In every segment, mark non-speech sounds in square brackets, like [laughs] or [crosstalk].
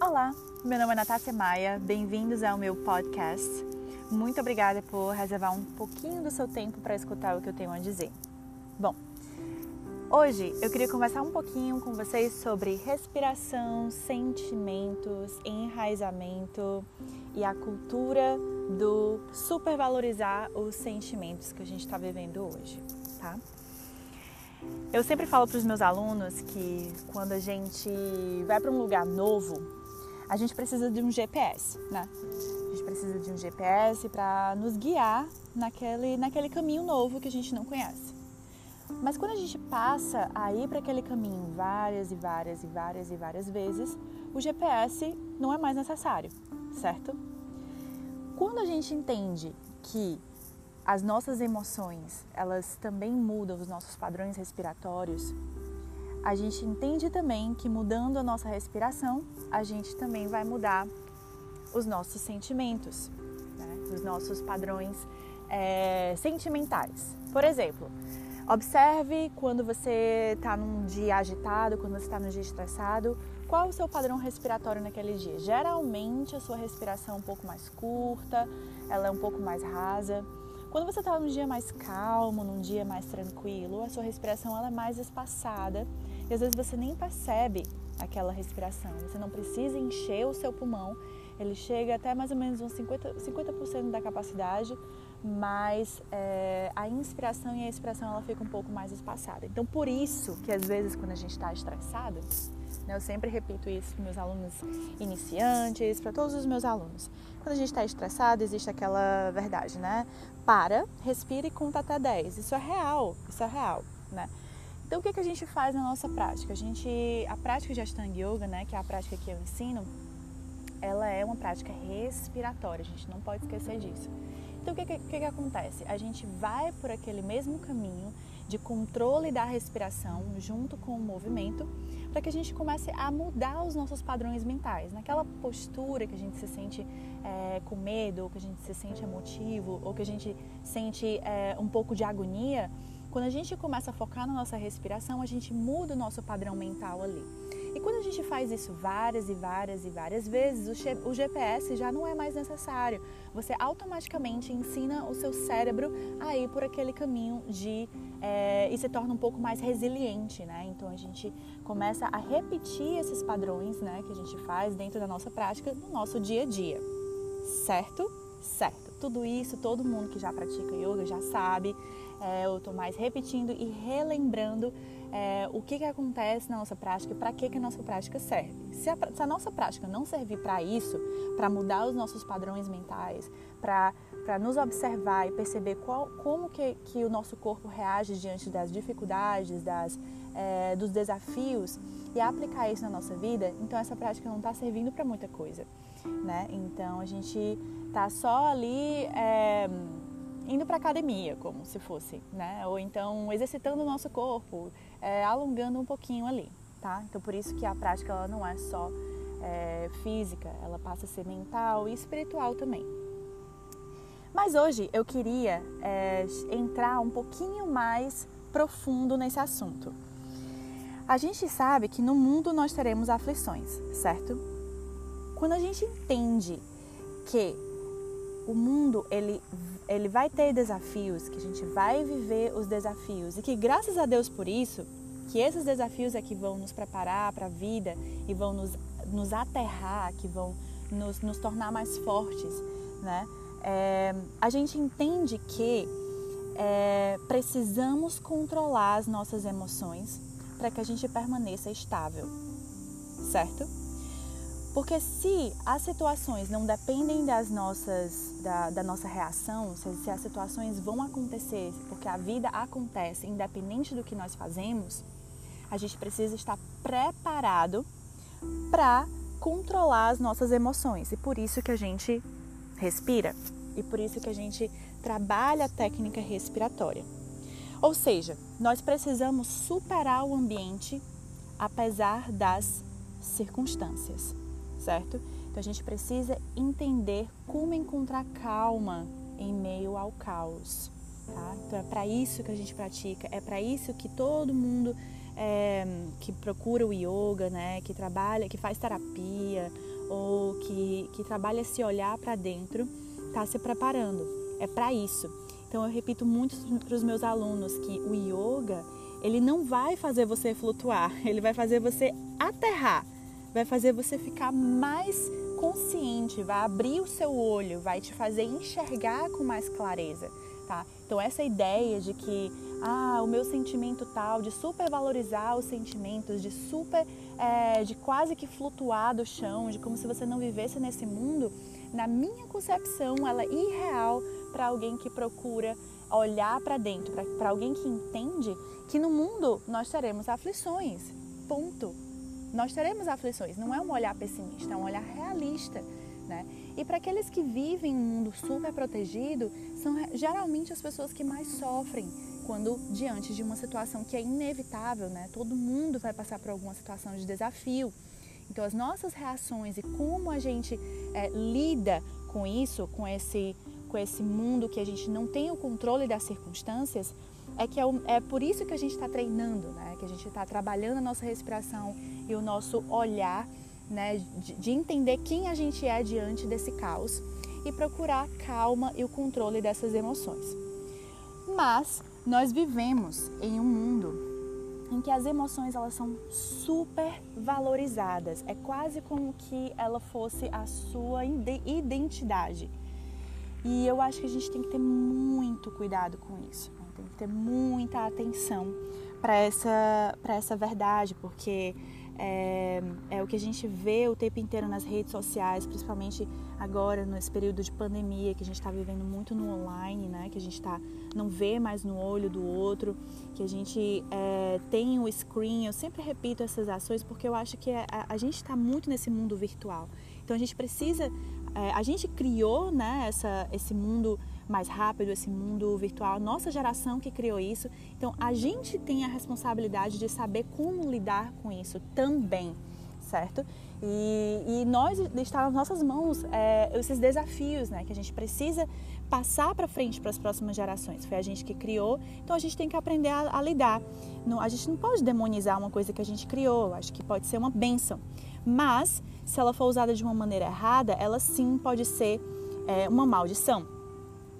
Olá, meu nome é Natácia Maia, bem-vindos ao meu podcast. Muito obrigada por reservar um pouquinho do seu tempo para escutar o que eu tenho a dizer. Bom, hoje eu queria conversar um pouquinho com vocês sobre respiração, sentimentos, enraizamento e a cultura do supervalorizar os sentimentos que a gente está vivendo hoje, tá? Eu sempre falo para os meus alunos que quando a gente vai para um lugar novo, a gente precisa de um GPS, né? A gente precisa de um GPS para nos guiar naquele, naquele caminho novo que a gente não conhece. Mas quando a gente passa a ir para aquele caminho várias e várias e várias e várias vezes, o GPS não é mais necessário, certo? Quando a gente entende que as nossas emoções, elas também mudam os nossos padrões respiratórios, a gente entende também que mudando a nossa respiração, a gente também vai mudar os nossos sentimentos, né? os nossos padrões é, sentimentais. Por exemplo, observe quando você está num dia agitado, quando você está num dia estressado, qual o seu padrão respiratório naquele dia? Geralmente a sua respiração é um pouco mais curta, ela é um pouco mais rasa. Quando você está num dia mais calmo, num dia mais tranquilo, a sua respiração ela é mais espaçada e às vezes você nem percebe aquela respiração. Você não precisa encher o seu pulmão, ele chega até mais ou menos uns 50%, 50 da capacidade, mas é, a inspiração e a expiração ela fica um pouco mais espaçada. Então, por isso que às vezes quando a gente está estressado, né, eu sempre repito isso para meus alunos iniciantes, para todos os meus alunos. Quando a gente está estressado, existe aquela verdade, né? Para, respira e conta até 10. Isso é real, isso é real, né? Então, o que, que a gente faz na nossa prática? A, gente, a prática de Ashtanga Yoga, né, que é a prática que eu ensino, ela é uma prática respiratória, a gente não pode esquecer disso. Então, o que, que, que, acontece? A gente vai por aquele mesmo caminho de controle da respiração junto com o movimento para que a gente comece a mudar os nossos padrões mentais. Naquela postura que a gente se sente é, com medo, ou que a gente se sente emotivo, ou que a gente sente é, um pouco de agonia, quando a gente começa a focar na nossa respiração, a gente muda o nosso padrão mental ali. E quando a gente faz isso várias e várias e várias vezes, o GPS já não é mais necessário. Você automaticamente ensina o seu cérebro a ir por aquele caminho de é, e se torna um pouco mais resiliente, né? Então a gente começa a repetir esses padrões, né, que a gente faz dentro da nossa prática no nosso dia a dia, certo? Certo. Tudo isso todo mundo que já pratica yoga já sabe é, eu estou mais repetindo e relembrando é, o que, que acontece na nossa prática e para que, que a nossa prática serve. Se a, se a nossa prática não servir para isso, para mudar os nossos padrões mentais, para nos observar e perceber qual, como que, que o nosso corpo reage diante das dificuldades, das, é, dos desafios e aplicar isso na nossa vida, então essa prática não está servindo para muita coisa. Né? Então a gente está só ali é, indo para academia, como se fosse, né? Ou então exercitando o nosso corpo, é, alongando um pouquinho ali, tá? Então por isso que a prática ela não é só é, física, ela passa a ser mental e espiritual também. Mas hoje eu queria é, entrar um pouquinho mais profundo nesse assunto. A gente sabe que no mundo nós teremos aflições, certo? Quando a gente entende que o mundo ele ele vai ter desafios, que a gente vai viver os desafios e que graças a Deus por isso, que esses desafios é que vão nos preparar para a vida e vão nos, nos aterrar, que vão nos, nos tornar mais fortes, né? É, a gente entende que é, precisamos controlar as nossas emoções para que a gente permaneça estável, certo? Porque se as situações não dependem das nossas, da, da nossa reação, se, se as situações vão acontecer, porque a vida acontece independente do que nós fazemos, a gente precisa estar preparado para controlar as nossas emoções. E por isso que a gente respira. E por isso que a gente trabalha a técnica respiratória. Ou seja, nós precisamos superar o ambiente apesar das circunstâncias certo? Então a gente precisa entender como encontrar calma em meio ao caos. Tá? Então é para isso que a gente pratica, é para isso que todo mundo é, que procura o yoga, né, que trabalha, que faz terapia ou que, que trabalha se olhar para dentro, está se preparando. É para isso. Então eu repito muito para os meus alunos que o yoga ele não vai fazer você flutuar, [laughs] ele vai fazer você aterrar, vai fazer você ficar mais consciente, vai abrir o seu olho, vai te fazer enxergar com mais clareza, tá? Então essa ideia de que ah, o meu sentimento tal, de supervalorizar os sentimentos, de super, é, de quase que flutuar do chão, de como se você não vivesse nesse mundo, na minha concepção, ela é irreal para alguém que procura olhar para dentro, para alguém que entende que no mundo nós teremos aflições. Ponto. Nós teremos aflições. Não é um olhar pessimista, é um olhar realista. Né? E para aqueles que vivem um mundo super protegido, são geralmente as pessoas que mais sofrem quando diante de uma situação que é inevitável, né? Todo mundo vai passar por alguma situação de desafio. Então, as nossas reações e como a gente é, lida com isso, com esse, com esse mundo que a gente não tem o controle das circunstâncias, é que é, é por isso que a gente está treinando, né? Que a gente está trabalhando a nossa respiração e o nosso olhar, né? De, de entender quem a gente é diante desse caos e procurar a calma e o controle dessas emoções. Mas nós vivemos em um mundo em que as emoções elas são super valorizadas. É quase como que ela fosse a sua identidade. E eu acho que a gente tem que ter muito cuidado com isso. Tem que ter muita atenção para essa, essa verdade, porque é, é, o que a gente vê o tempo inteiro nas redes sociais, principalmente agora nesse período de pandemia que a gente está vivendo muito no online, né? Que a gente tá, não vê mais no olho do outro, que a gente é, tem o screen. Eu sempre repito essas ações porque eu acho que é, a, a gente está muito nesse mundo virtual. Então a gente precisa, é, a gente criou, né? Essa, esse mundo mais rápido, esse mundo virtual, nossa geração que criou isso. Então a gente tem a responsabilidade de saber como lidar com isso também, certo? E, e nós está nas nossas mãos é, esses desafios, né, que a gente precisa passar para frente para as próximas gerações. Foi a gente que criou, então a gente tem que aprender a, a lidar. Não, a gente não pode demonizar uma coisa que a gente criou. Acho que pode ser uma benção, mas se ela for usada de uma maneira errada, ela sim pode ser é, uma maldição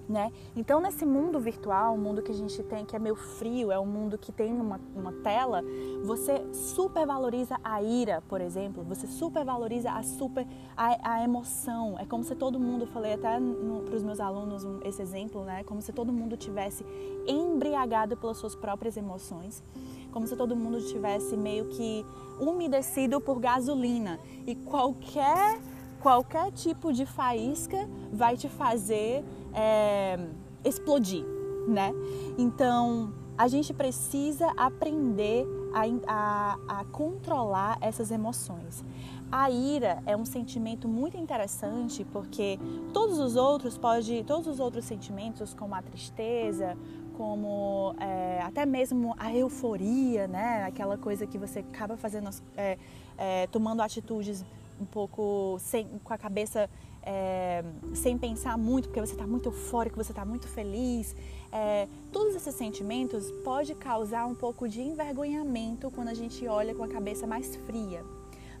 né? Então, nesse mundo virtual, o mundo que a gente tem que é meio frio, é um mundo que tem uma, uma tela, você supervaloriza a ira, por exemplo, você supervaloriza a, super, a, a emoção. É como se todo mundo, falei até para os meus alunos um, esse exemplo, né? Como se todo mundo tivesse embriagado pelas suas próprias emoções, como se todo mundo tivesse meio que umedecido por gasolina e qualquer qualquer tipo de faísca vai te fazer é, explodir, né? Então a gente precisa aprender a, a, a, controlar essas emoções. A ira é um sentimento muito interessante porque todos os outros pode, todos os outros sentimentos como a tristeza, como é, até mesmo a euforia, né? Aquela coisa que você acaba fazendo, é, é, tomando atitudes um pouco sem, com a cabeça é, sem pensar muito, porque você está muito eufórico, você está muito feliz. É, todos esses sentimentos pode causar um pouco de envergonhamento quando a gente olha com a cabeça mais fria.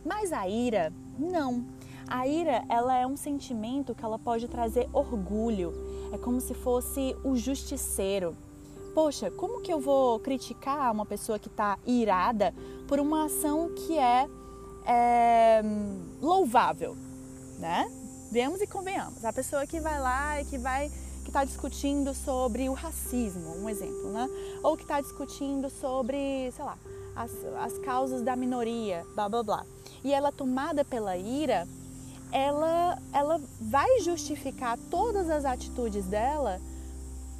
Mas a ira, não. A ira, ela é um sentimento que ela pode trazer orgulho. É como se fosse o justiceiro. Poxa, como que eu vou criticar uma pessoa que está irada por uma ação que é é, louvável, né? Vemos e convenhamos. A pessoa que vai lá e que vai que está discutindo sobre o racismo, um exemplo, né? Ou que está discutindo sobre, sei lá, as, as causas da minoria, blá blá blá. E ela tomada pela ira, ela, ela vai justificar todas as atitudes dela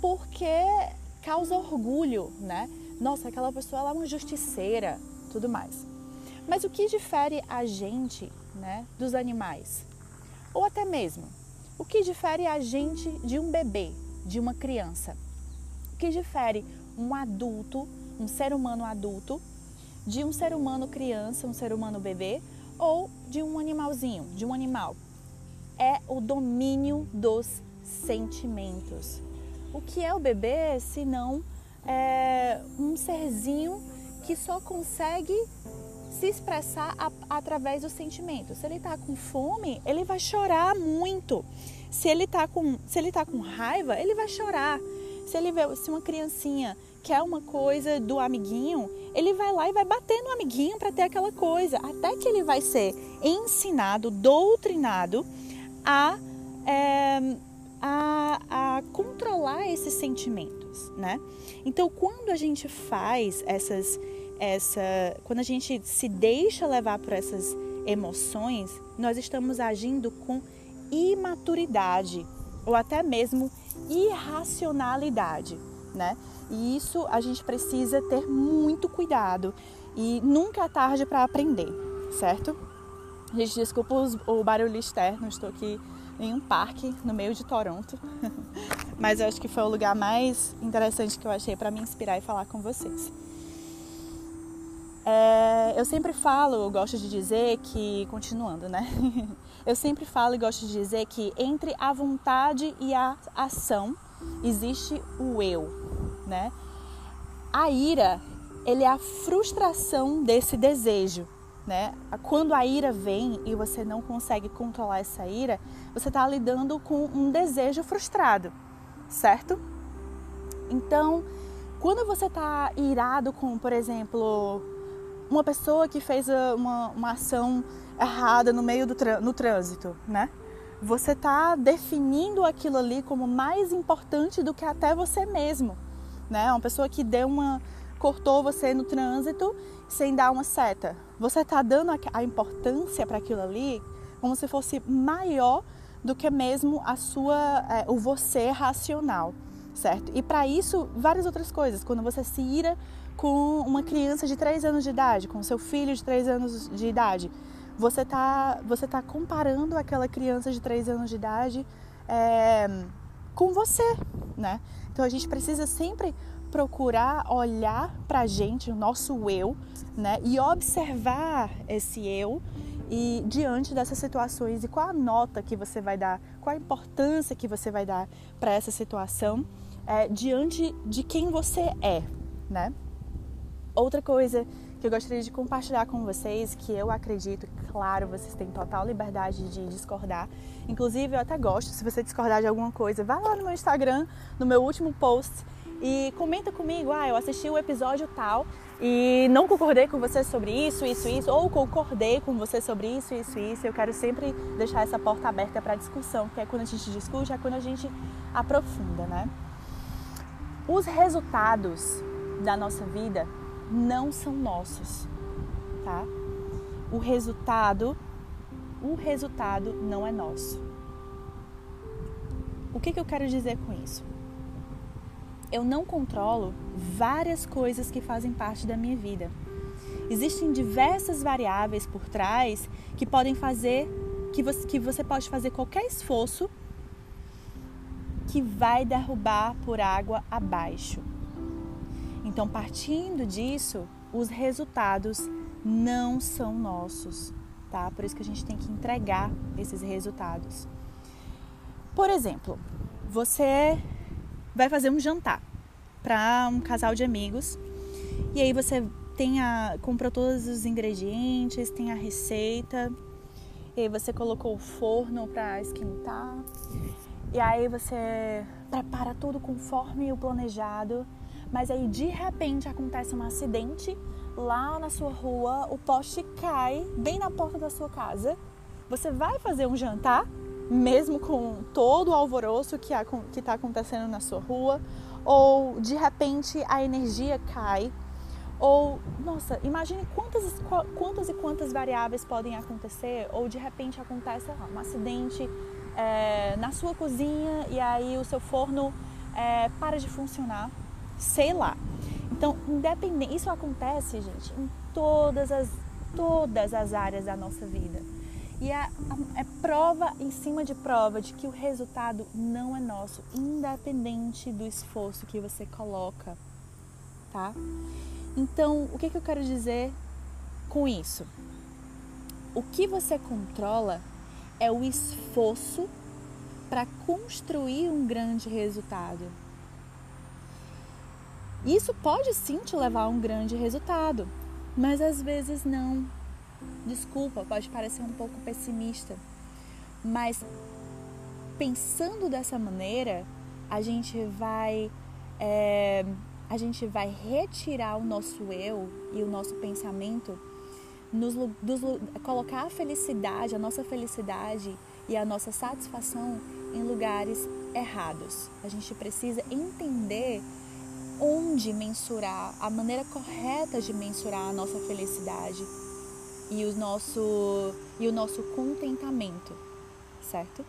porque causa orgulho, né? Nossa, aquela pessoa ela é uma justiceira, tudo mais. Mas o que difere a gente né, dos animais? Ou até mesmo, o que difere a gente de um bebê, de uma criança? O que difere um adulto, um ser humano adulto, de um ser humano criança, um ser humano bebê, ou de um animalzinho, de um animal? É o domínio dos sentimentos. O que é o bebê se não é um serzinho que só consegue se expressar a, através do sentimento. Se ele está com fome, ele vai chorar muito. Se ele está com, se ele tá com raiva, ele vai chorar. Se ele vê se uma criancinha quer uma coisa do amiguinho, ele vai lá e vai bater no amiguinho para ter aquela coisa, até que ele vai ser ensinado, doutrinado a, é, a, a controlar esses sentimentos, né? Então, quando a gente faz essas, essa, quando a gente se deixa levar por essas emoções, nós estamos agindo com imaturidade ou até mesmo irracionalidade, né? E isso a gente precisa ter muito cuidado e nunca é tarde para aprender, certo? Gente, desculpa o barulho externo, estou aqui em um parque no meio de Toronto, [laughs] mas eu acho que foi o lugar mais interessante que eu achei para me inspirar e falar com vocês. É, eu sempre falo, eu gosto de dizer que, continuando, né? [laughs] Eu sempre falo e gosto de dizer que entre a vontade e a ação existe o eu, né? A ira, ele é a frustração desse desejo, né? Quando a ira vem e você não consegue controlar essa ira, você está lidando com um desejo frustrado, certo? Então, quando você está irado com, por exemplo, uma pessoa que fez uma, uma ação errada no meio do no trânsito, né? Você está definindo aquilo ali como mais importante do que até você mesmo, né? Uma pessoa que deu uma cortou você no trânsito sem dar uma seta. Você está dando a importância para aquilo ali como se fosse maior do que mesmo a sua é, o você racional, certo? E para isso várias outras coisas. Quando você se ira com uma criança de 3 anos de idade, com seu filho de 3 anos de idade, você está você tá comparando aquela criança de 3 anos de idade é, com você, né? Então a gente precisa sempre procurar olhar para a gente, o nosso eu, né? E observar esse eu e diante dessas situações e qual a nota que você vai dar, qual a importância que você vai dar para essa situação é, diante de quem você é, né? Outra coisa que eu gostaria de compartilhar com vocês, que eu acredito, claro, vocês têm total liberdade de discordar. Inclusive, eu até gosto, se você discordar de alguma coisa, vá lá no meu Instagram, no meu último post e comenta comigo, ah, eu assisti o episódio tal e não concordei com você sobre isso, isso, isso, ou concordei com você sobre isso, isso, isso. Eu quero sempre deixar essa porta aberta para discussão, que é quando a gente discute, é quando a gente aprofunda, né? Os resultados da nossa vida não são nossos, tá? O resultado, o resultado não é nosso. O que, que eu quero dizer com isso? Eu não controlo várias coisas que fazem parte da minha vida. Existem diversas variáveis por trás que podem fazer que você, que você pode fazer qualquer esforço que vai derrubar por água abaixo. Então, partindo disso, os resultados não são nossos, tá? Por isso que a gente tem que entregar esses resultados. Por exemplo, você vai fazer um jantar para um casal de amigos e aí você tem a, comprou todos os ingredientes, tem a receita, e aí você colocou o forno para esquentar, e aí você prepara tudo conforme o planejado mas aí de repente acontece um acidente lá na sua rua, o poste cai bem na porta da sua casa. Você vai fazer um jantar, mesmo com todo o alvoroço que está acontecendo na sua rua, ou de repente a energia cai, ou, nossa, imagine quantas, quantas e quantas variáveis podem acontecer, ou de repente acontece lá, um acidente é, na sua cozinha e aí o seu forno é, para de funcionar sei lá. Então, independente, isso acontece, gente, em todas as todas as áreas da nossa vida. E é, é prova em cima de prova de que o resultado não é nosso, independente do esforço que você coloca, tá? Então, o que, que eu quero dizer com isso? O que você controla é o esforço para construir um grande resultado Isso pode sim te levar a um grande resultado, mas às vezes não. Desculpa, pode parecer um pouco pessimista, mas pensando dessa maneira, a gente vai é, a gente vai retirar o nosso eu e o nosso pensamento, nos, colocar a felicidade, a nossa felicidade e a nossa satisfação em lugares errados. A gente precisa entender onde mensurar, a maneira correta de mensurar a nossa felicidade e o nosso, e o nosso contentamento, certo?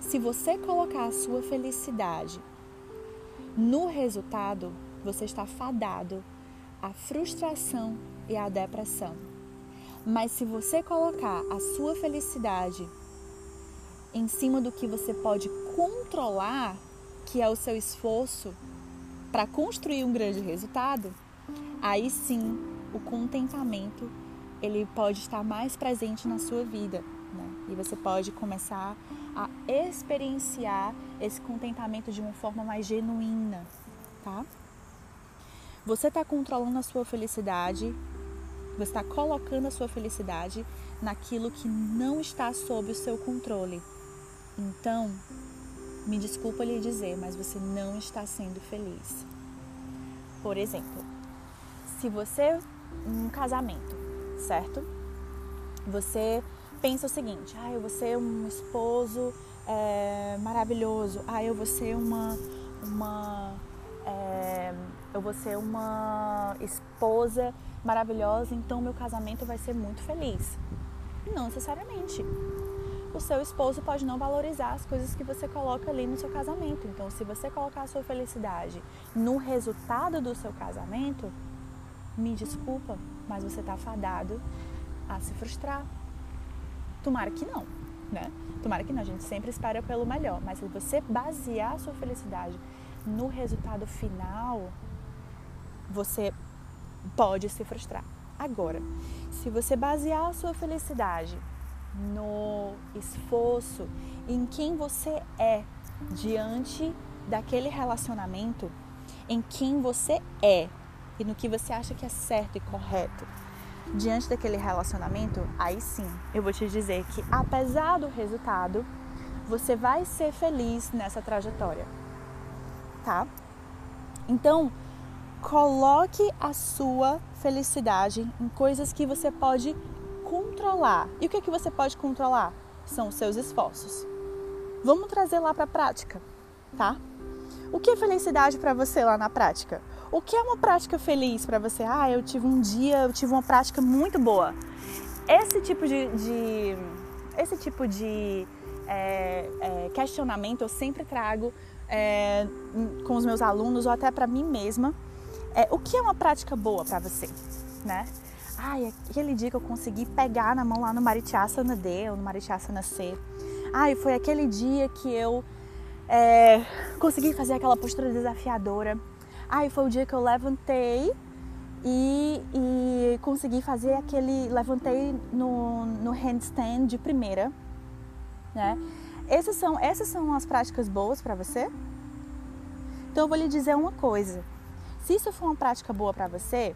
Se você colocar a sua felicidade no resultado, você está fadado à frustração e à depressão. Mas se você colocar a sua felicidade em cima do que você pode controlar, que é o seu esforço para construir um grande resultado, aí sim o contentamento ele pode estar mais presente na sua vida, né? E você pode começar a experienciar esse contentamento de uma forma mais genuína, tá? Você está controlando a sua felicidade, você está colocando a sua felicidade naquilo que não está sob o seu controle. Então, me desculpa lhe dizer, mas você não está sendo feliz. Por exemplo, se você, um casamento, certo? Você pensa o seguinte: ah, eu vou ser um esposo é, maravilhoso, ah, eu vou ser uma, uma eu vou ser uma esposa maravilhosa, então meu casamento vai ser muito feliz. Não necessariamente. O seu esposo pode não valorizar as coisas que você coloca ali no seu casamento. Então, se você colocar a sua felicidade no resultado do seu casamento, me desculpa, mas você está fadado a se frustrar, Tomara que não, né? Tomara que não, a gente sempre espera pelo melhor, mas se você basear a sua felicidade no resultado final, você pode se frustrar. Agora, se você basear a sua felicidade no esforço, em quem você é diante daquele relacionamento, em quem você é e no que você acha que é certo e correto, diante daquele relacionamento, aí sim eu vou te dizer que apesar do resultado, você vai ser feliz nessa trajetória, tá? Então, coloque a sua felicidade em coisas que você pode controlar. E o que, é que você pode controlar? São os seus esforços. Vamos trazer lá para a prática, tá? O que é felicidade para você lá na prática? O que é uma prática feliz para você? Ah, eu tive um dia, eu tive uma prática muito boa. Esse tipo de, de esse tipo de é, é, questionamento eu sempre trago é, com os meus alunos ou até para mim mesma. É, o que é uma prática boa para você, né? Ai, aquele dia que eu consegui pegar na mão lá no Marichasana D ou no Marichasana C. Ai, foi aquele dia que eu é, consegui fazer aquela postura desafiadora. Aí foi o dia que eu levantei e, e consegui fazer aquele. Levantei no, no handstand de primeira. Né? Essas, são, essas são as práticas boas para você? Então eu vou lhe dizer uma coisa. Se isso for uma prática boa para você,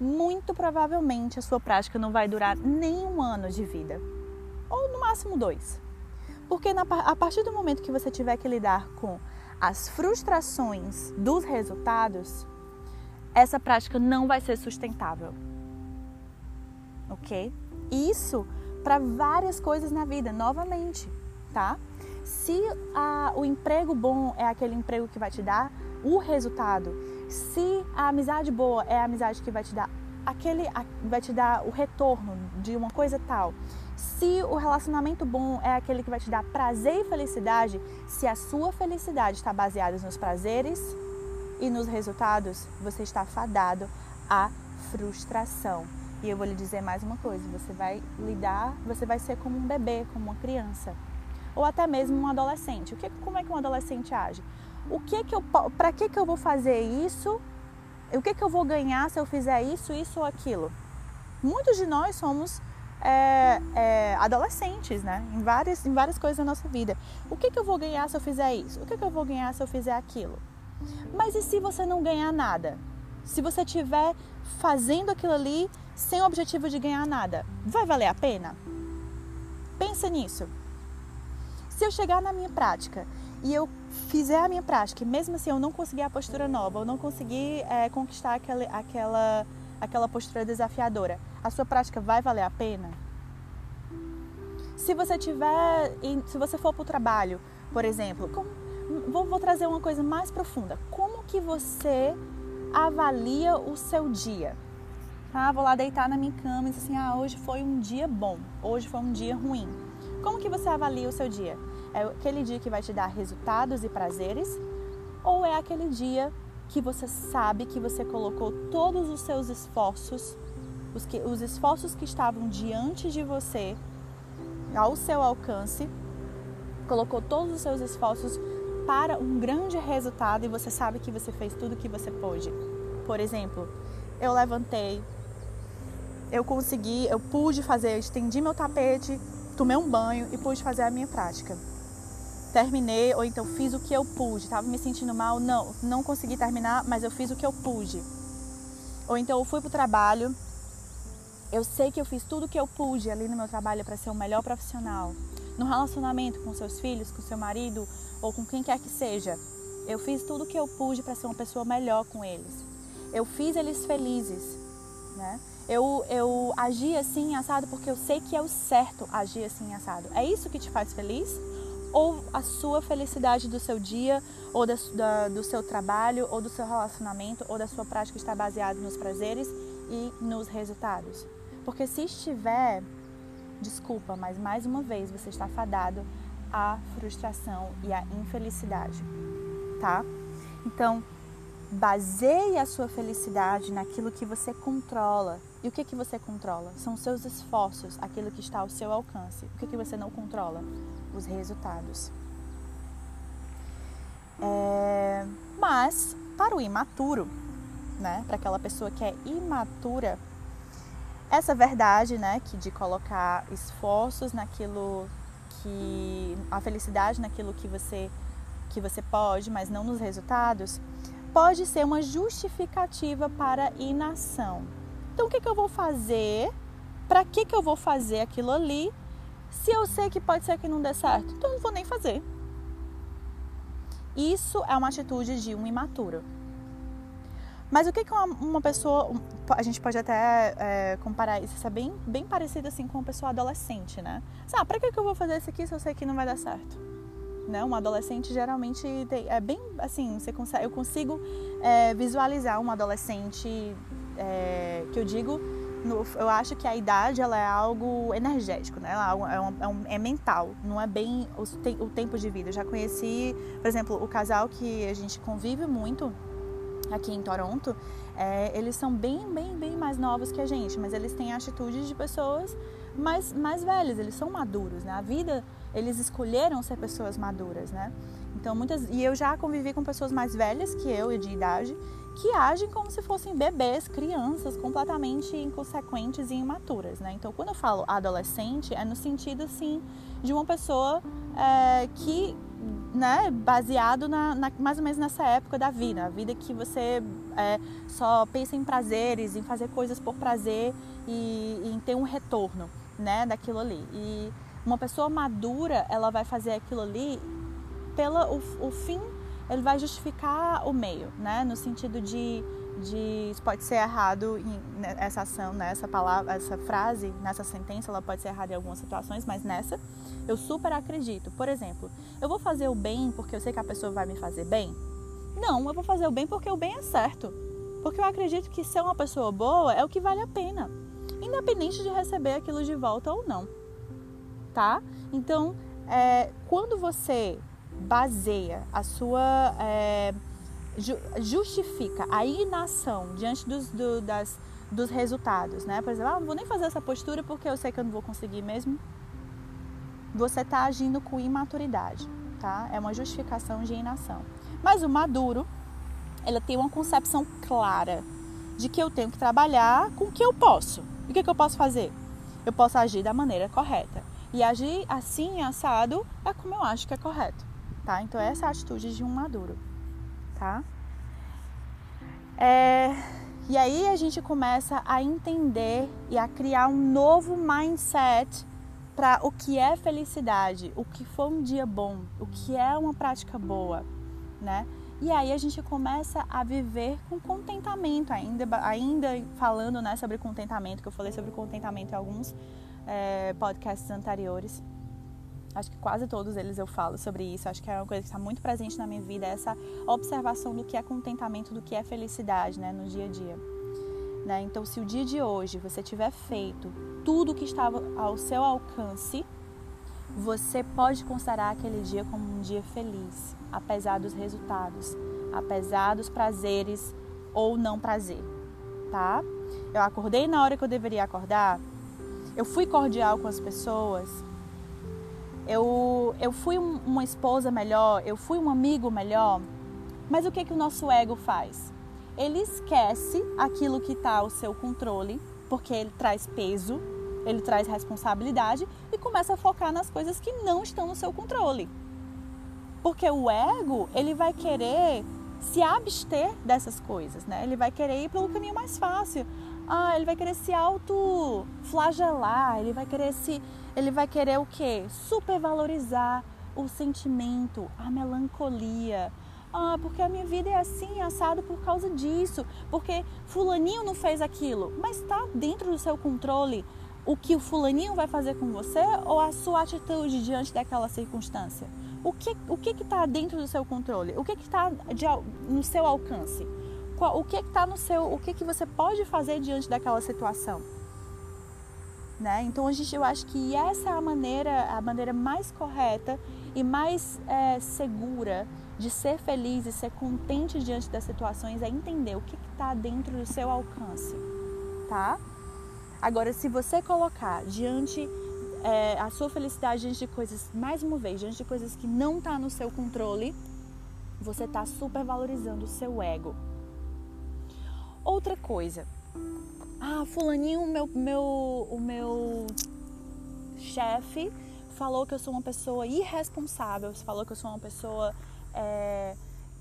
muito provavelmente a sua prática não vai durar nem um ano de vida. Ou no máximo dois. Porque na, a partir do momento que você tiver que lidar com as frustrações dos resultados, essa prática não vai ser sustentável. Ok? Isso para várias coisas na vida, novamente, tá? Se a, o emprego bom é aquele emprego que vai te dar o resultado, se a amizade boa é a amizade que vai te dar aquele, vai te dar o retorno de uma coisa tal, se o relacionamento bom é aquele que vai te dar prazer e felicidade, se a sua felicidade está baseada nos prazeres e nos resultados, você está fadado à frustração. E eu vou lhe dizer mais uma coisa: você vai lidar, você vai ser como um bebê, como uma criança, ou até mesmo um adolescente. O que, como é que um adolescente age? O que que eu, para que que eu vou fazer isso? O que que eu vou ganhar se eu fizer isso, isso ou aquilo? Muitos de nós somos é, é, adolescentes, né? Em várias, em várias coisas da nossa vida. O que, que eu vou ganhar se eu fizer isso? O que, que eu vou ganhar se eu fizer aquilo? Mas e se você não ganhar nada? Se você estiver fazendo aquilo ali sem o objetivo de ganhar nada, vai valer a pena? Pensa nisso. Se eu chegar na minha prática e eu fizer a minha prática, e mesmo assim eu não conseguir a postura nova, eu não conseguir é, conquistar aquela, aquela, aquela postura desafiadora, a sua prática vai valer a pena? Se você tiver, se você for para o trabalho, por exemplo, como, vou, vou trazer uma coisa mais profunda. Como que você avalia o seu dia? Ah, vou lá deitar na minha cama e dizer assim, ah, hoje foi um dia bom, hoje foi um dia ruim. Como que você avalia o seu dia? É aquele dia que vai te dar resultados e prazeres? Ou é aquele dia que você sabe que você colocou todos os seus esforços, os, que, os esforços que estavam diante de você, ao seu alcance, colocou todos os seus esforços para um grande resultado e você sabe que você fez tudo o que você pôde. Por exemplo, eu levantei, eu consegui, eu pude fazer, eu estendi meu tapete, tomei um banho e pude fazer a minha prática. Terminei, ou então fiz o que eu pude. Estava me sentindo mal, não, não consegui terminar, mas eu fiz o que eu pude. Ou então eu fui para o trabalho, eu sei que eu fiz tudo o que eu pude ali no meu trabalho para ser o melhor profissional. No relacionamento com seus filhos, com seu marido ou com quem quer que seja, eu fiz tudo o que eu pude para ser uma pessoa melhor com eles. Eu fiz eles felizes, né? Eu, eu agi assim assado porque eu sei que é o certo agir assim assado. É isso que te faz feliz? Ou a sua felicidade do seu dia, ou da, da, do seu trabalho, ou do seu relacionamento, ou da sua prática está baseado nos prazeres e nos resultados? Porque se estiver, desculpa, mas mais uma vez você está fadado à frustração e à infelicidade, tá? Então, baseie a sua felicidade naquilo que você controla. E o que, que você controla? São seus esforços, aquilo que está ao seu alcance. O que, que você não controla? Os resultados. É... Mas, para o imaturo, né, para aquela pessoa que é imatura, essa verdade, né, que de colocar esforços naquilo que a felicidade naquilo que você que você pode, mas não nos resultados, pode ser uma justificativa para inação. Então, o que, que eu vou fazer? Para que, que eu vou fazer aquilo ali se eu sei que pode ser que não dê certo? Então, eu não vou nem fazer. Isso é uma atitude de um imaturo. Mas o que, que uma, uma pessoa. A gente pode até é, comparar isso, isso é bem, bem parecido assim com uma pessoa adolescente, né? Ah, pra que, que eu vou fazer isso aqui se eu sei que não vai dar certo? Né? Um adolescente geralmente tem, é bem assim, você consegue, eu consigo é, visualizar um adolescente é, que eu digo, eu acho que a idade ela é algo energético, né? Ela é, um, é, um, é mental, não é bem o, o tempo de vida. Eu já conheci, por exemplo, o casal que a gente convive muito aqui em Toronto, é, eles são bem, bem, bem mais novos que a gente, mas eles têm atitudes de pessoas mais, mais velhas, eles são maduros, né? A vida eles escolheram ser pessoas maduras, né? Então muitas e eu já convivi com pessoas mais velhas que eu e de idade que agem como se fossem bebês, crianças completamente inconsequentes e imaturas, né? Então quando eu falo adolescente é no sentido assim de uma pessoa é, que né, baseado na, na, mais ou menos nessa época da vida, a vida que você é, só pensa em prazeres, em fazer coisas por prazer e, e em ter um retorno, né, daquilo ali. E uma pessoa madura, ela vai fazer aquilo ali pela o, o fim, ele vai justificar o meio, né? No sentido de, de pode ser errado em, né, essa ação, né? essa palavra, essa frase, nessa sentença, ela pode ser errada em algumas situações, mas nessa eu super acredito. Por exemplo, eu vou fazer o bem porque eu sei que a pessoa vai me fazer bem? Não, eu vou fazer o bem porque o bem é certo. Porque eu acredito que ser uma pessoa boa é o que vale a pena, independente de receber aquilo de volta ou não tá? Então, é, quando você baseia a sua. É, justifica a inação diante dos, do, das, dos resultados, né? Por exemplo, ah, não vou nem fazer essa postura porque eu sei que eu não vou conseguir mesmo. Você está agindo com imaturidade, tá? É uma justificação de inação. Mas o maduro, ela tem uma concepção clara de que eu tenho que trabalhar com o que eu posso. E o que, que eu posso fazer? Eu posso agir da maneira correta. E agir assim, assado, é como eu acho que é correto, tá? Então essa é a atitude de um maduro. tá? É, e aí a gente começa a entender e a criar um novo mindset para o que é felicidade, o que foi um dia bom, o que é uma prática boa, né? E aí a gente começa a viver com contentamento, ainda, ainda falando né, sobre contentamento, que eu falei sobre contentamento em alguns é, podcasts anteriores. Acho que quase todos eles eu falo sobre isso. Acho que é uma coisa que está muito presente na minha vida, essa observação do que é contentamento, do que é felicidade né, no dia a dia. Né? Então, se o dia de hoje você tiver feito tudo o que estava ao seu alcance, você pode considerar aquele dia como um dia feliz, apesar dos resultados, apesar dos prazeres ou não prazer, tá? Eu acordei na hora que eu deveria acordar, eu fui cordial com as pessoas, eu, eu fui uma esposa melhor, eu fui um amigo melhor, mas o que, que o nosso ego faz? ele esquece aquilo que está ao seu controle, porque ele traz peso, ele traz responsabilidade e começa a focar nas coisas que não estão no seu controle. Porque o ego, ele vai querer se abster dessas coisas, né? Ele vai querer ir pelo caminho mais fácil. Ah, ele vai querer se auto-flagelar, ele vai querer se ele vai querer o quê? Supervalorizar o sentimento, a melancolia, ah, porque a minha vida é assim, assado por causa disso, porque fulaninho não fez aquilo. Mas está dentro do seu controle o que o fulaninho vai fazer com você ou a sua atitude diante daquela circunstância? O que o que está dentro do seu controle? O que está no seu alcance? O que está no seu? O que, que você pode fazer diante daquela situação? Né? Então a gente, eu acho que essa é a maneira, a maneira mais correta e mais é, segura de ser feliz e ser contente diante das situações é entender o que está dentro do seu alcance, tá? Agora, se você colocar diante é, a sua felicidade diante de coisas, mais uma vez, diante de coisas que não está no seu controle, você está supervalorizando o seu ego. Outra coisa, ah, fulaninho, meu, meu, o meu chefe falou que eu sou uma pessoa irresponsável, falou que eu sou uma pessoa é,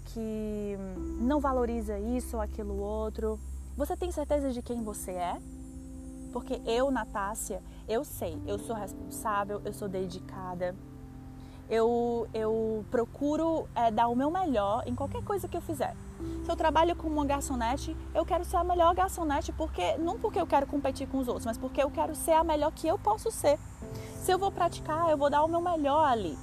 que não valoriza isso ou aquilo outro. Você tem certeza de quem você é? Porque eu, Natácia, eu sei, eu sou responsável, eu sou dedicada, eu, eu procuro é, dar o meu melhor em qualquer coisa que eu fizer. Se eu trabalho como uma garçonete, eu quero ser a melhor garçonete, porque não porque eu quero competir com os outros, mas porque eu quero ser a melhor que eu posso ser. Se eu vou praticar, eu vou dar o meu melhor ali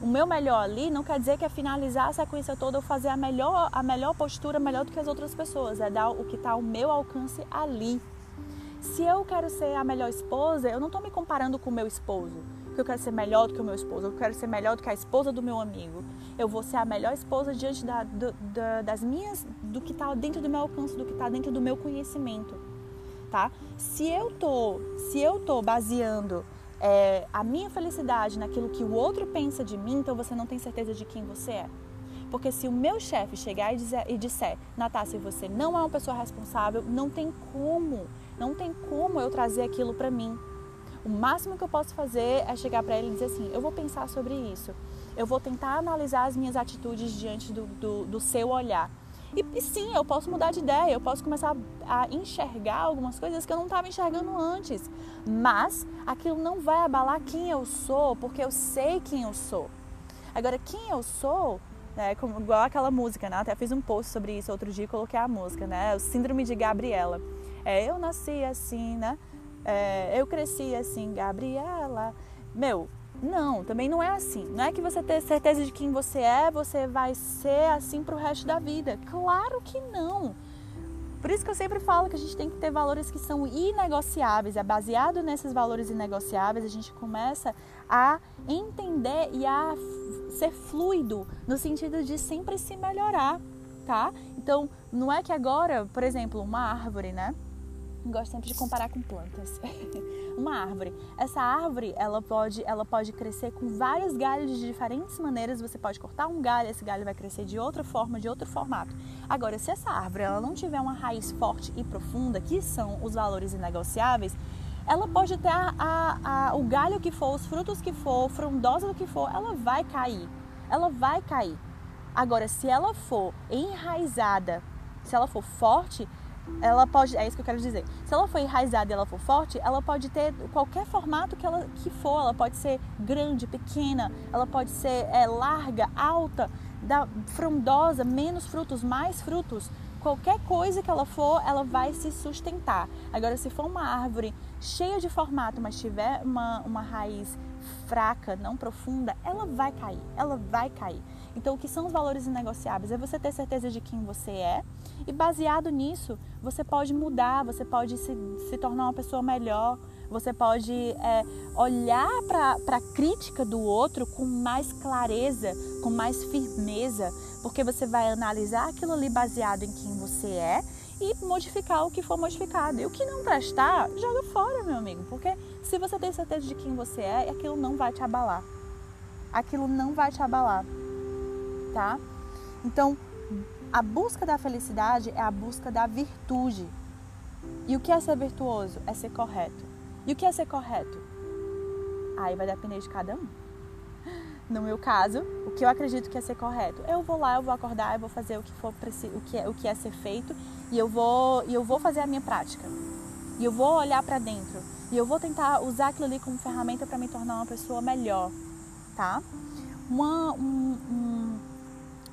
o meu melhor ali não quer dizer que é finalizar a sequência toda ou fazer a melhor, a melhor postura melhor do que as outras pessoas. É dar o que está ao meu alcance ali. Se eu quero ser a melhor esposa, eu não estou me comparando com o meu esposo. Que eu quero ser melhor do que o meu esposo, eu quero ser melhor do que a esposa do meu amigo. Eu vou ser a melhor esposa diante da, do, da, das minhas, do que está dentro do meu alcance, do que está dentro do meu conhecimento, tá? Se eu tô, se eu tô baseando é, a minha felicidade naquilo que o outro pensa de mim, então você não tem certeza de quem você é. Porque se o meu chefe chegar e, dizer, e disser, Natácia, você não é uma pessoa responsável, não tem como, não tem como eu trazer aquilo para mim. O máximo que eu posso fazer é chegar para ele e dizer assim, eu vou pensar sobre isso. Eu vou tentar analisar as minhas atitudes diante do, do, do seu olhar. E, e, sim, eu posso mudar de ideia, eu posso começar a enxergar algumas coisas que eu não estava enxergando antes. Mas aquilo não vai abalar quem eu sou, porque eu sei quem eu sou. Agora, quem eu sou, né, como, igual aquela música, né? Até fiz um post sobre isso outro dia e coloquei a música, né? O Síndrome de Gabriela. É, eu nasci assim, né? É, eu cresci assim, Gabriela. Meu, não, também não é assim. Não é que você ter certeza de quem você é, você vai ser assim pro resto da vida. Claro que não. Por isso que eu sempre falo que a gente tem que ter valores que são inegociáveis. É baseado nesses valores inegociáveis a gente começa a entender e a ser fluido no sentido de sempre se melhorar, tá? Então, não é que agora, por exemplo, uma árvore, né? Gosto sempre de comparar com plantas. [laughs] uma árvore. Essa árvore, ela pode, ela pode crescer com vários galhos de diferentes maneiras. Você pode cortar um galho, esse galho vai crescer de outra forma, de outro formato. Agora, se essa árvore ela não tiver uma raiz forte e profunda, que são os valores inegociáveis, ela pode ter a, a, a, o galho que for, os frutos que for, frondosa do que for, ela vai cair. Ela vai cair. Agora, se ela for enraizada, se ela for forte, ela pode, é isso que eu quero dizer. Se ela for enraizada e ela for forte, ela pode ter qualquer formato que ela que for. Ela pode ser grande, pequena, ela pode ser é, larga, alta, da, frondosa, menos frutos, mais frutos. Qualquer coisa que ela for, ela vai se sustentar. Agora, se for uma árvore cheia de formato, mas tiver uma, uma raiz fraca, não profunda, ela vai cair, ela vai cair. Então, o que são os valores inegociáveis? É você ter certeza de quem você é e, baseado nisso, você pode mudar, você pode se, se tornar uma pessoa melhor, você pode é, olhar para a crítica do outro com mais clareza, com mais firmeza, porque você vai analisar aquilo ali baseado em quem você é e modificar o que for modificado. E o que não prestar, joga fora, meu amigo, porque se você tem certeza de quem você é, aquilo não vai te abalar. Aquilo não vai te abalar, tá? Então, a busca da felicidade é a busca da virtude. E o que é ser virtuoso? É ser correto. E o que é ser correto? Aí vai depender de cada um. No meu caso, o que eu acredito que é ser correto, eu vou lá, eu vou acordar, eu vou fazer o que for o que é, o que é ser feito e eu vou e eu vou fazer a minha prática. E eu vou olhar para dentro e eu vou tentar usar aquilo ali como ferramenta para me tornar uma pessoa melhor, tá? Uma, um, um,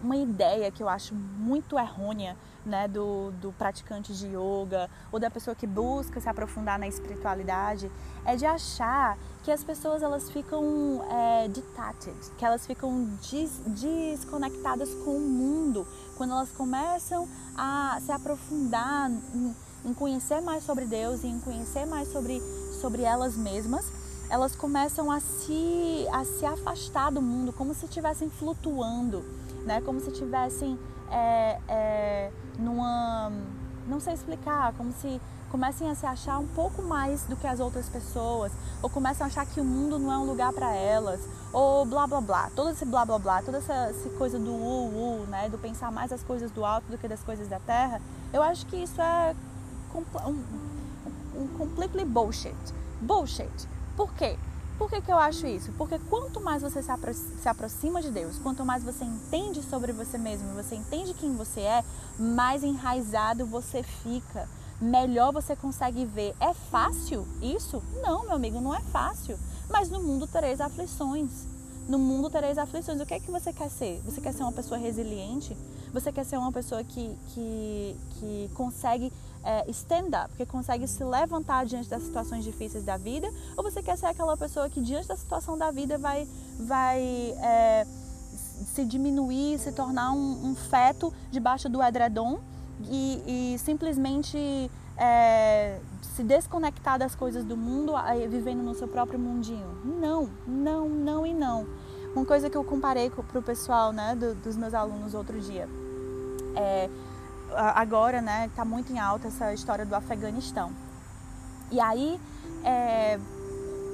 uma ideia que eu acho muito errônea né, do, do praticante de yoga ou da pessoa que busca se aprofundar na espiritualidade é de achar que as pessoas elas ficam é, detached, que elas ficam des, desconectadas com o mundo. Quando elas começam a se aprofundar em, em conhecer mais sobre Deus e em conhecer mais sobre, sobre elas mesmas elas começam a se, a se afastar do mundo, como se estivessem flutuando, né? como se estivessem é, é, numa. Não sei explicar, como se comecem a se achar um pouco mais do que as outras pessoas, ou começam a achar que o mundo não é um lugar para elas, ou blá blá blá, todo esse blá blá blá, toda essa, essa coisa do u, u, né, do pensar mais as coisas do alto do que das coisas da terra, eu acho que isso é um, um completely bullshit. Bullshit. Por quê? Por que, que eu acho isso? Porque quanto mais você se, apro se aproxima de Deus, quanto mais você entende sobre você mesmo, você entende quem você é, mais enraizado você fica, melhor você consegue ver. É fácil isso? Não, meu amigo, não é fácil. Mas no mundo tereis aflições. No mundo tereis aflições. O que é que você quer ser? Você quer ser uma pessoa resiliente? Você quer ser uma pessoa que, que, que consegue é, stand up, que consegue se levantar diante das situações difíceis da vida? Ou você quer ser aquela pessoa que diante da situação da vida vai, vai é, se diminuir, se tornar um, um, feto debaixo do edredom e, e simplesmente é, se desconectar das coisas do mundo, vivendo no seu próprio mundinho? Não, não, não e não. Uma coisa que eu comparei para o pessoal, né, do, dos meus alunos outro dia, é, agora, né, está muito em alta essa história do Afeganistão. E aí, é,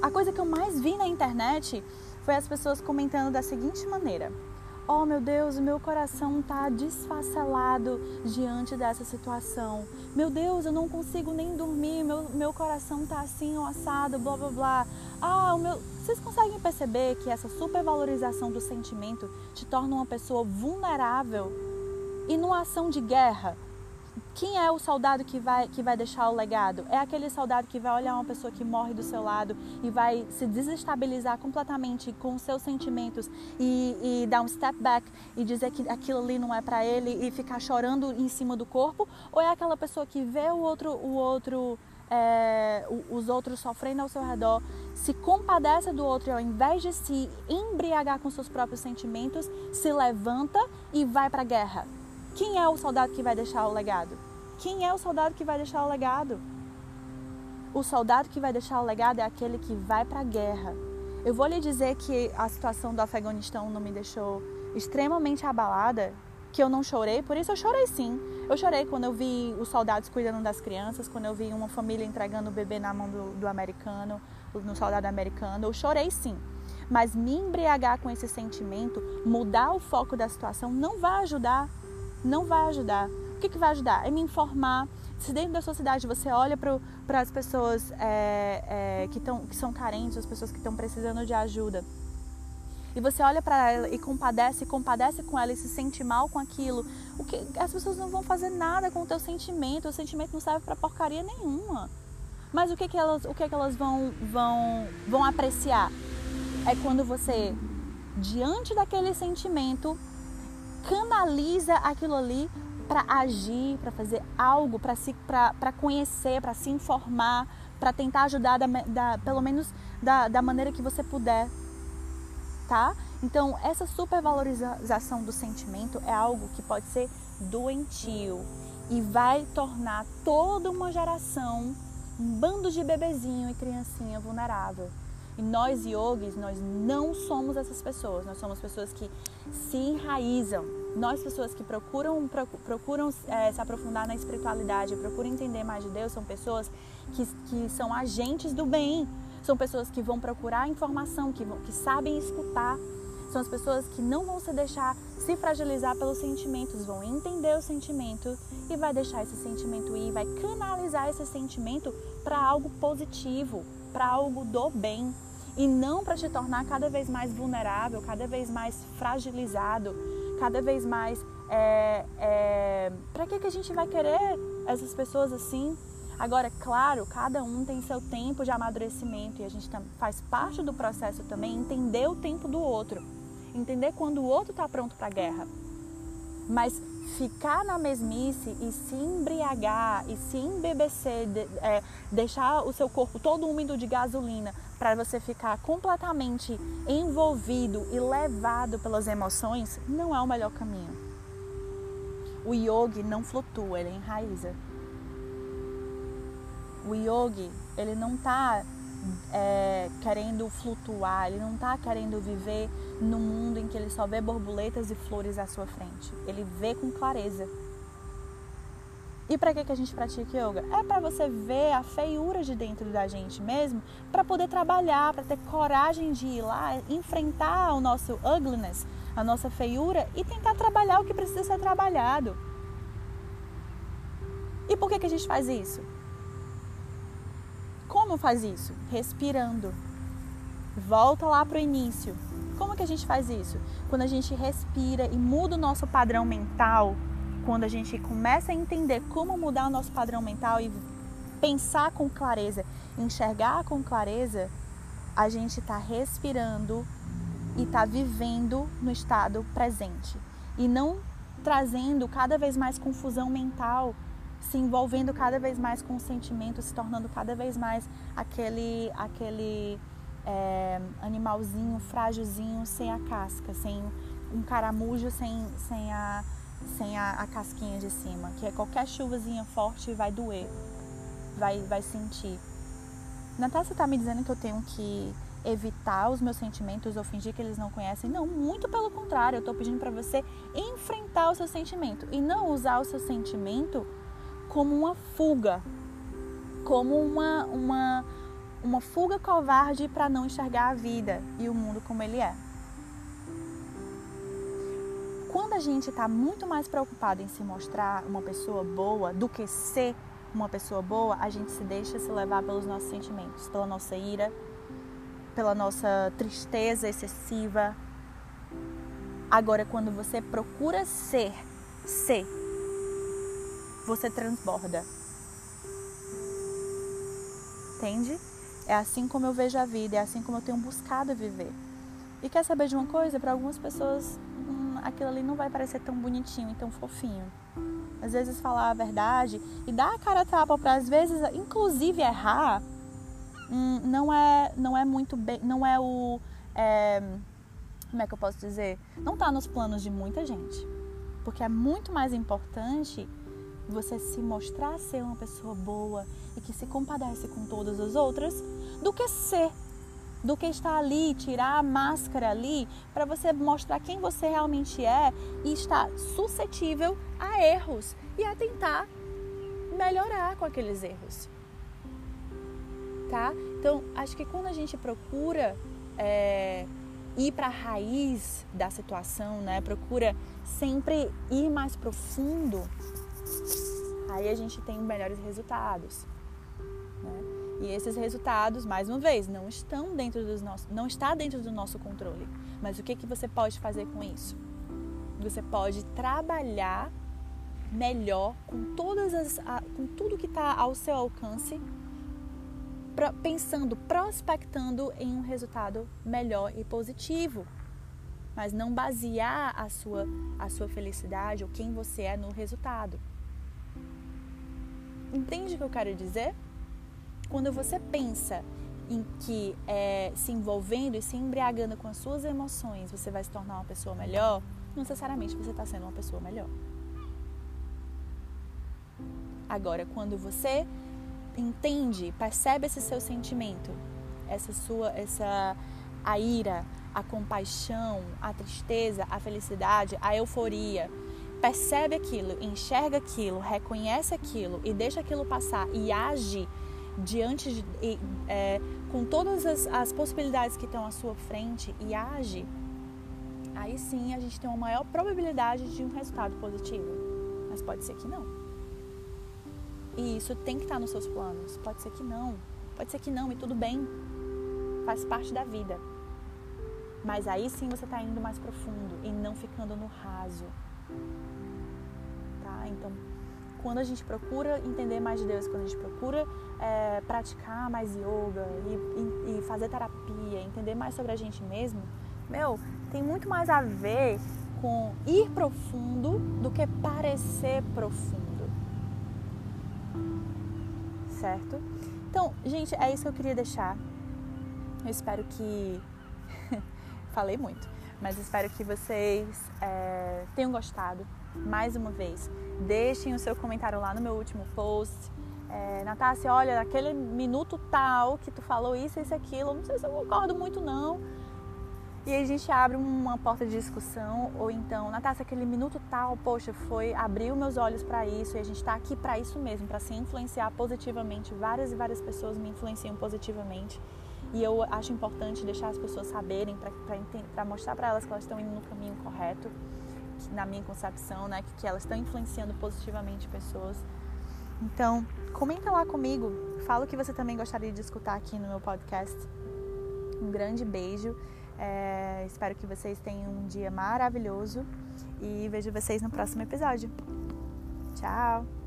a coisa que eu mais vi na internet foi as pessoas comentando da seguinte maneira: Oh meu Deus, o meu coração está desfacelado diante dessa situação. Meu Deus, eu não consigo nem dormir, meu, meu coração está assim, assado, blá blá blá. Ah, o meu. Vocês conseguem perceber que essa supervalorização do sentimento te torna uma pessoa vulnerável e numa ação de guerra, quem é o soldado que vai, que vai deixar o legado? É aquele soldado que vai olhar uma pessoa que morre do seu lado e vai se desestabilizar completamente com seus sentimentos e, e dar um step back e dizer que aquilo ali não é para ele e ficar chorando em cima do corpo? Ou é aquela pessoa que vê o outro, o outro é, os outros sofrendo ao seu redor, se compadece do outro e ao invés de se embriagar com seus próprios sentimentos, se levanta e vai para a guerra? Quem é o soldado que vai deixar o legado? Quem é o soldado que vai deixar o legado? O soldado que vai deixar o legado é aquele que vai para a guerra. Eu vou lhe dizer que a situação do Afeganistão não me deixou extremamente abalada, que eu não chorei, por isso eu chorei sim. Eu chorei quando eu vi os soldados cuidando das crianças, quando eu vi uma família entregando o bebê na mão do, do americano, no soldado americano. Eu chorei sim. Mas me embriagar com esse sentimento, mudar o foco da situação, não vai ajudar não vai ajudar. O que, que vai ajudar? É me informar. Se dentro da sua cidade você olha para as pessoas é, é, que, tão, que são carentes, as pessoas que estão precisando de ajuda, e você olha para ela e compadece, compadece com ela e se sente mal com aquilo, o que as pessoas não vão fazer nada com o teu sentimento, o sentimento não serve para porcaria nenhuma. Mas o que que elas, o que que elas vão vão vão apreciar? É quando você diante daquele sentimento canaliza aquilo ali para agir, para fazer algo, para se para conhecer, para se informar, para tentar ajudar da, da, pelo menos da, da maneira que você puder tá? Então, essa supervalorização do sentimento é algo que pode ser doentio e vai tornar toda uma geração um bando de bebezinho e criancinha vulnerável. E nós yogis, nós não somos essas pessoas. Nós somos pessoas que se enraizam. Nós, pessoas que procuram, procuram é, se aprofundar na espiritualidade, procuram entender mais de Deus, são pessoas que, que são agentes do bem. São pessoas que vão procurar informação, que, vão, que sabem escutar. São as pessoas que não vão se deixar se fragilizar pelos sentimentos, vão entender o sentimento e vai deixar esse sentimento ir, vai canalizar esse sentimento para algo positivo, para algo do bem e não para te tornar cada vez mais vulnerável, cada vez mais fragilizado, cada vez mais. É, é... Para que, que a gente vai querer essas pessoas assim? Agora, claro, cada um tem seu tempo de amadurecimento e a gente faz parte do processo também entender o tempo do outro, entender quando o outro está pronto para a guerra. Mas ficar na mesmice e se embriagar e se embebecer, de, é, deixar o seu corpo todo úmido de gasolina para você ficar completamente envolvido e levado pelas emoções, não é o melhor caminho. O yogi não flutua, ele enraiza. O yogi, ele não está é, querendo flutuar, ele não está querendo viver num mundo em que ele só vê borboletas e flores à sua frente. Ele vê com clareza. E para que, que a gente pratica yoga? É para você ver a feiura de dentro da gente mesmo, para poder trabalhar, para ter coragem de ir lá, enfrentar o nosso ugliness, a nossa feiura e tentar trabalhar o que precisa ser trabalhado. E por que, que a gente faz isso? Como faz isso? Respirando. Volta lá para o início. Como que a gente faz isso? Quando a gente respira e muda o nosso padrão mental, quando a gente começa a entender como mudar o nosso padrão mental e pensar com clareza, enxergar com clareza, a gente está respirando e está vivendo no estado presente e não trazendo cada vez mais confusão mental se envolvendo cada vez mais com o sentimento, se tornando cada vez mais aquele, aquele é, animalzinho frágilzinho sem a casca, sem um caramujo sem, sem, a, sem a, a casquinha de cima, que é qualquer chuvazinha forte vai doer, vai, vai sentir. Natácia está me dizendo que eu tenho que evitar os meus sentimentos ou fingir que eles não conhecem. Não, muito pelo contrário, eu estou pedindo para você enfrentar o seu sentimento e não usar o seu sentimento como uma fuga, como uma, uma, uma fuga covarde para não enxergar a vida e o mundo como ele é. Quando a gente está muito mais preocupado em se mostrar uma pessoa boa do que ser uma pessoa boa, a gente se deixa se levar pelos nossos sentimentos, pela nossa ira, pela nossa tristeza excessiva. Agora, quando você procura ser, ser você transborda. Entende? É assim como eu vejo a vida, é assim como eu tenho buscado viver. E quer saber de uma coisa? Para algumas pessoas, hum, aquilo ali não vai parecer tão bonitinho e tão fofinho. Às vezes falar a verdade e dar a cara a tapa para às vezes, inclusive errar, hum, não é não é muito bem, não é o é, como é que eu posso dizer? Não está nos planos de muita gente, porque é muito mais importante você se mostrar ser uma pessoa boa e que se compadece com todas as outras, do que ser, do que estar ali, tirar a máscara ali para você mostrar quem você realmente é e estar suscetível a erros e a tentar melhorar com aqueles erros. Tá? Então, acho que quando a gente procura é, ir para a raiz da situação, né? procura sempre ir mais profundo aí a gente tem melhores resultados. Né? E esses resultados, mais uma vez, não estão dentro dos nossos, não está dentro do nosso controle. Mas o que, que você pode fazer com isso? Você pode trabalhar melhor com todas as, com tudo que está ao seu alcance, pensando, prospectando em um resultado melhor e positivo. Mas não basear a sua, a sua felicidade ou quem você é no resultado. Entende o que eu quero dizer? Quando você pensa em que é, se envolvendo e se embriagando com as suas emoções você vai se tornar uma pessoa melhor, não necessariamente você está sendo uma pessoa melhor. Agora, quando você entende, percebe esse seu sentimento, essa sua, essa a ira, a compaixão, a tristeza, a felicidade, a euforia, percebe aquilo, enxerga aquilo, reconhece aquilo e deixa aquilo passar e age diante de, é, com todas as, as possibilidades que estão à sua frente e age, aí sim a gente tem uma maior probabilidade de um resultado positivo. Mas pode ser que não. E isso tem que estar nos seus planos. Pode ser que não. Pode ser que não, e tudo bem. Faz parte da vida. Mas aí sim você está indo mais profundo e não ficando no raso. Então, quando a gente procura entender mais de Deus, quando a gente procura é, praticar mais yoga e, e, e fazer terapia, entender mais sobre a gente mesmo, meu, tem muito mais a ver com ir profundo do que parecer profundo. Certo? Então, gente, é isso que eu queria deixar. Eu espero que. [laughs] Falei muito, mas espero que vocês é, tenham gostado mais uma vez. Deixem o seu comentário lá no meu último post. É, Natácia, olha, naquele minuto tal que tu falou isso, isso, aquilo, não sei se eu concordo muito não. E a gente abre uma porta de discussão, ou então, Natácia, aquele minuto tal, poxa, foi abriu meus olhos para isso e a gente está aqui para isso mesmo, para se influenciar positivamente. Várias e várias pessoas me influenciam positivamente. E eu acho importante deixar as pessoas saberem, para mostrar para elas que elas estão indo no caminho correto na minha concepção, né, que, que elas estão influenciando positivamente pessoas. Então, comenta lá comigo, fala o que você também gostaria de escutar aqui no meu podcast. Um grande beijo, é, espero que vocês tenham um dia maravilhoso e vejo vocês no próximo episódio. Tchau!